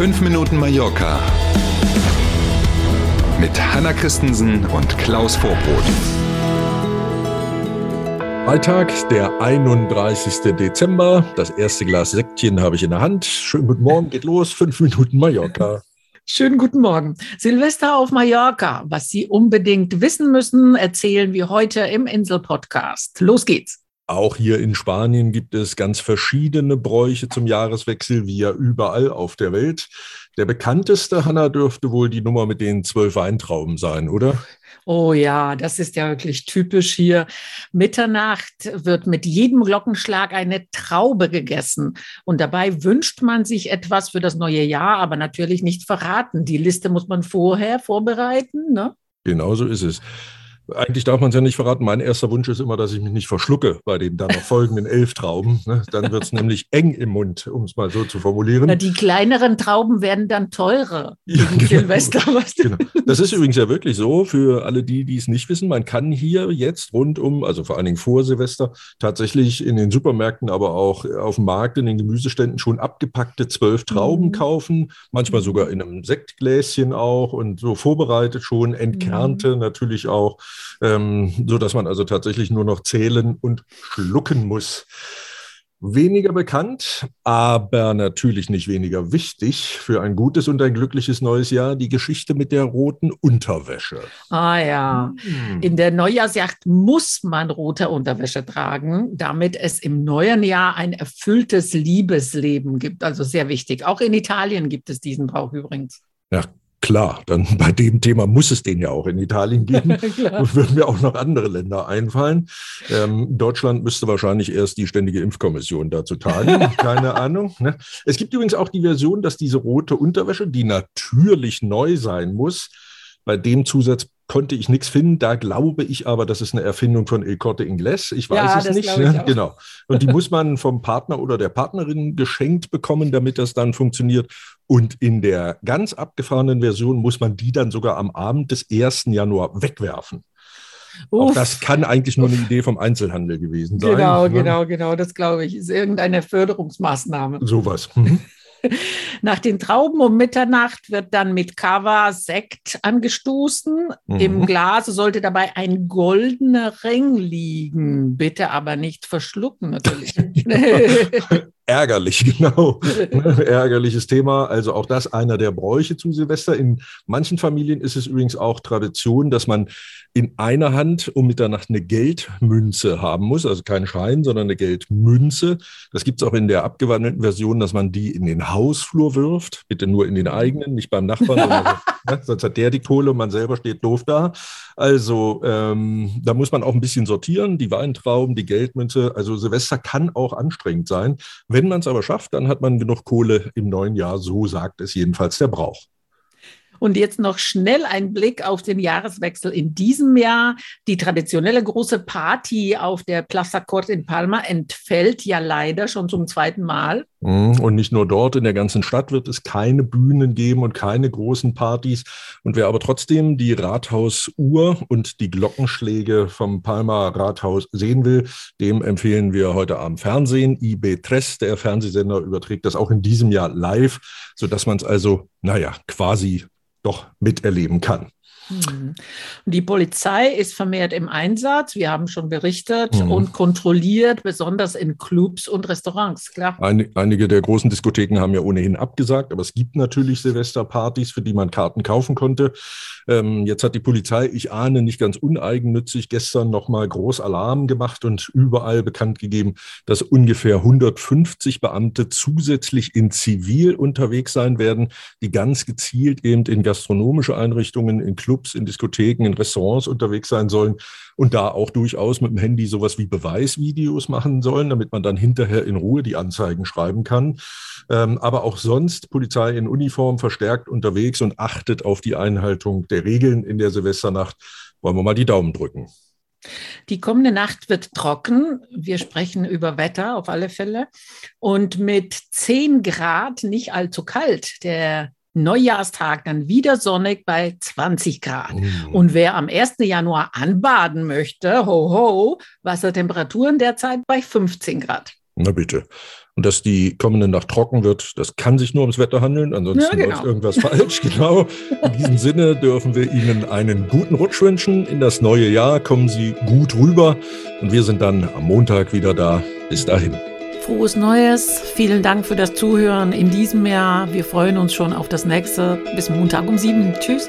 5 Minuten Mallorca mit Hanna Christensen und Klaus Vorbrot. Freitag, der 31. Dezember. Das erste Glas Sektchen habe ich in der Hand. Schönen guten Morgen, geht los. Fünf Minuten Mallorca. Schönen guten Morgen. Silvester auf Mallorca. Was Sie unbedingt wissen müssen, erzählen wir heute im Insel-Podcast. Los geht's. Auch hier in Spanien gibt es ganz verschiedene Bräuche zum Jahreswechsel, wie ja überall auf der Welt. Der bekannteste, Hanna, dürfte wohl die Nummer mit den zwölf Weintrauben sein, oder? Oh ja, das ist ja wirklich typisch hier. Mitternacht wird mit jedem Glockenschlag eine Traube gegessen. Und dabei wünscht man sich etwas für das neue Jahr, aber natürlich nicht verraten. Die Liste muss man vorher vorbereiten. Ne? Genau so ist es. Eigentlich darf man es ja nicht verraten. Mein erster Wunsch ist immer, dass ich mich nicht verschlucke bei den dann noch folgenden elf Trauben. Ne? Dann wird es nämlich eng im Mund, um es mal so zu formulieren. Na, die kleineren Trauben werden dann teurer. Ja, genau. Silvester. Genau. Das ist übrigens ja wirklich so für alle die, die es nicht wissen. Man kann hier jetzt rund um, also vor allen Dingen vor Silvester, tatsächlich in den Supermärkten, aber auch auf dem Markt, in den Gemüseständen schon abgepackte zwölf Trauben mhm. kaufen. Manchmal sogar in einem Sektgläschen auch und so vorbereitet schon, entkernte mhm. natürlich auch ähm, so dass man also tatsächlich nur noch zählen und schlucken muss. Weniger bekannt, aber natürlich nicht weniger wichtig für ein gutes und ein glückliches neues Jahr, die Geschichte mit der roten Unterwäsche. Ah ja, hm. in der Neujahrsjacht muss man rote Unterwäsche tragen, damit es im neuen Jahr ein erfülltes Liebesleben gibt. Also sehr wichtig. Auch in Italien gibt es diesen Brauch übrigens. Ja, Klar, dann bei dem Thema muss es den ja auch in Italien geben. und würden mir auch noch andere Länder einfallen. Ähm, Deutschland müsste wahrscheinlich erst die ständige Impfkommission dazu tagen. Keine Ahnung. Ne? Es gibt übrigens auch die Version, dass diese rote Unterwäsche, die natürlich neu sein muss, bei dem Zusatz konnte ich nichts finden. Da glaube ich aber, das ist eine Erfindung von El Corte Inglés. Ich weiß ja, es nicht. Ne? Genau. Und die muss man vom Partner oder der Partnerin geschenkt bekommen, damit das dann funktioniert. Und in der ganz abgefahrenen Version muss man die dann sogar am Abend des 1. Januar wegwerfen. Uff. Auch das kann eigentlich nur eine Idee vom Einzelhandel gewesen sein. Genau, ne? genau, genau, das glaube ich. Ist irgendeine Förderungsmaßnahme. Sowas. Mhm. Nach den Trauben um Mitternacht wird dann mit Kava Sekt angestoßen. Mhm. Im Glas sollte dabei ein goldener Ring liegen. Bitte aber nicht verschlucken, natürlich. Ärgerlich, genau. Ärgerliches Thema. Also auch das einer der Bräuche zu Silvester. In manchen Familien ist es übrigens auch Tradition, dass man in einer Hand um Mitternacht eine Geldmünze haben muss. Also kein Schein, sondern eine Geldmünze. Das gibt es auch in der abgewandelten Version, dass man die in den Hausflur wirft. Bitte nur in den eigenen, nicht beim Nachbarn. sondern, ne? Sonst hat der die Kohle und man selber steht doof da. Also ähm, da muss man auch ein bisschen sortieren. Die Weintrauben, die Geldmünze. Also Silvester kann auch anstrengend sein. Wenn wenn man es aber schafft, dann hat man genug Kohle im neuen Jahr. So sagt es jedenfalls der Brauch. Und jetzt noch schnell ein Blick auf den Jahreswechsel in diesem Jahr. Die traditionelle große Party auf der Plaza Cort in Palma entfällt ja leider schon zum zweiten Mal. Mhm. Und nicht nur dort, in der ganzen Stadt wird es keine Bühnen geben und keine großen Partys. Und wer aber trotzdem die Rathausuhr und die Glockenschläge vom Palma Rathaus sehen will, dem empfehlen wir heute Abend Fernsehen. IB3, der Fernsehsender, überträgt das auch in diesem Jahr live, sodass man es also, naja, quasi doch miterleben kann. Mhm. Die Polizei ist vermehrt im Einsatz. Wir haben schon berichtet mhm. und kontrolliert, besonders in Clubs und Restaurants. Klar. Ein, einige der großen Diskotheken haben ja ohnehin abgesagt, aber es gibt natürlich Silvesterpartys, für die man Karten kaufen konnte. Ähm, jetzt hat die Polizei, ich ahne, nicht ganz uneigennützig gestern nochmal groß Alarm gemacht und überall bekannt gegeben, dass ungefähr 150 Beamte zusätzlich in Zivil unterwegs sein werden, die ganz gezielt eben in gastronomische Einrichtungen, in Clubs Clubs, in Diskotheken, in Restaurants unterwegs sein sollen und da auch durchaus mit dem Handy sowas wie Beweisvideos machen sollen, damit man dann hinterher in Ruhe die Anzeigen schreiben kann. Ähm, aber auch sonst Polizei in Uniform verstärkt unterwegs und achtet auf die Einhaltung der Regeln in der Silvesternacht. Wollen wir mal die Daumen drücken. Die kommende Nacht wird trocken. Wir sprechen über Wetter auf alle Fälle. Und mit 10 Grad nicht allzu kalt. Der Neujahrstag dann wieder sonnig bei 20 Grad. Mm. Und wer am 1. Januar anbaden möchte, ho ho, Wassertemperaturen derzeit bei 15 Grad. Na bitte. Und dass die kommende Nacht trocken wird, das kann sich nur ums Wetter handeln. Ansonsten ja, genau. läuft irgendwas falsch. Genau. In diesem Sinne dürfen wir Ihnen einen guten Rutsch wünschen in das neue Jahr. Kommen Sie gut rüber. Und wir sind dann am Montag wieder da. Bis dahin. Frohes Neues. Vielen Dank für das Zuhören in diesem Jahr. Wir freuen uns schon auf das nächste. Bis Montag um sieben. Tschüss.